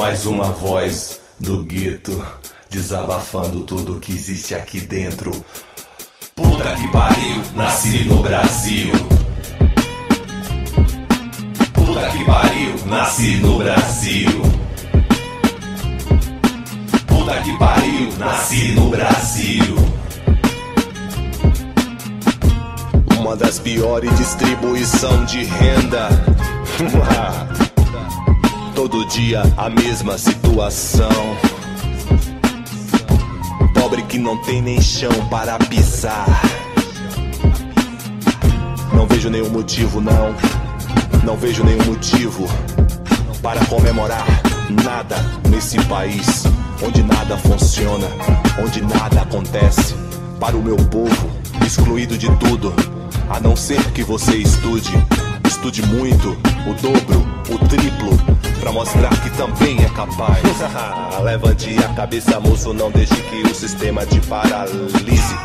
Mais uma voz do gueto, desabafando tudo que existe aqui dentro. Puta que pariu, nasci no Brasil. Puta que pariu, nasci no Brasil. Puta que pariu, nasci no Brasil. Uma das piores distribuição de renda. Todo dia a mesma situação. Pobre que não tem nem chão para pisar. Não vejo nenhum motivo, não. Não vejo nenhum motivo para comemorar nada nesse país onde nada funciona, onde nada acontece. Para o meu povo, excluído de tudo, a não ser que você estude, estude muito, o dobro, o triplo, pra mostrar que também é capaz. Levante a cabeça, moço, não deixe que o sistema te paralise.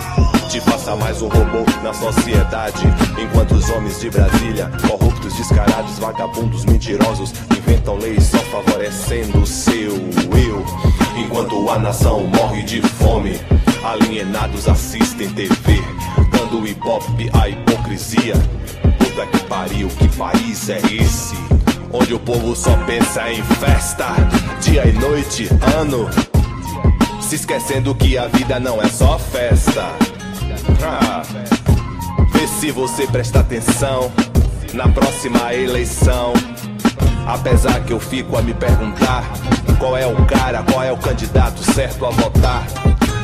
Te faça mais um robô na sociedade. Enquanto os homens de Brasília, corruptos, descarados, vagabundos, mentirosos, inventam leis só favorecendo o seu eu. Enquanto a nação morre de fome, alienados assistem TV, dando hop à hipocrisia. Puta que pariu, que país é esse? Onde o povo só pensa em festa, dia e noite, ano. Se esquecendo que a vida não é só festa. Ah, vê se você presta atenção na próxima eleição. Apesar que eu fico a me perguntar qual é o cara, qual é o candidato certo a votar.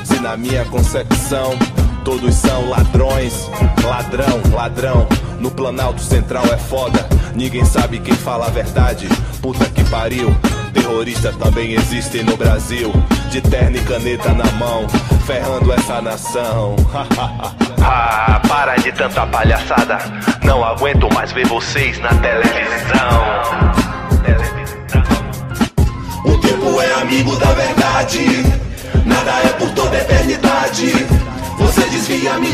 Se na minha concepção todos são ladrões, ladrão, ladrão. No Planalto Central é foda, ninguém sabe quem fala a verdade. Puta que pariu, terroristas também existem no Brasil. De terno e caneta na mão, ferrando essa nação. Ah, para de tanta palhaçada. Não aguento mais ver vocês na televisão. O tempo é amigo da verdade. Nada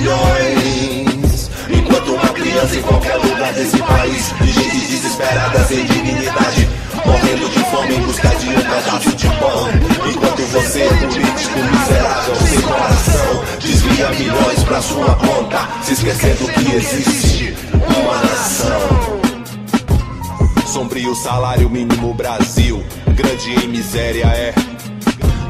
milhões. Enquanto uma criança em qualquer lugar desse país, de gente desesperada sem dignidade, morrendo de fome em busca de um pedaço de pão. Enquanto você, político miserável, sem coração, desvia milhões pra sua conta, se esquecendo que existe uma nação. Sombrio salário mínimo Brasil, grande em miséria é.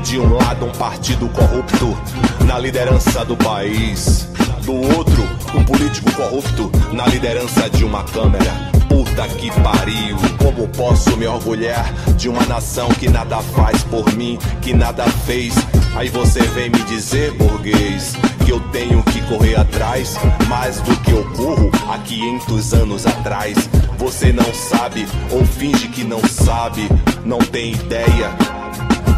De um lado, um partido corrupto na liderança do país. Do outro, um político corrupto na liderança de uma câmera. Puta que pariu, como posso me orgulhar de uma nação que nada faz por mim, que nada fez? Aí você vem me dizer, burguês, que eu tenho que correr atrás, mais do que eu corro há 500 anos atrás. Você não sabe, ou finge que não sabe, não tem ideia.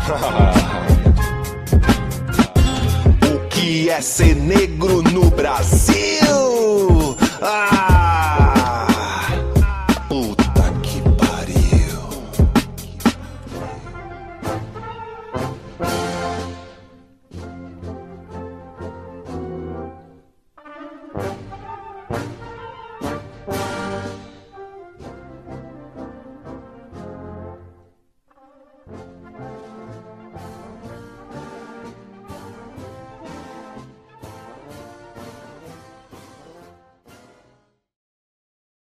o que é ser negro no Brasil? Ah!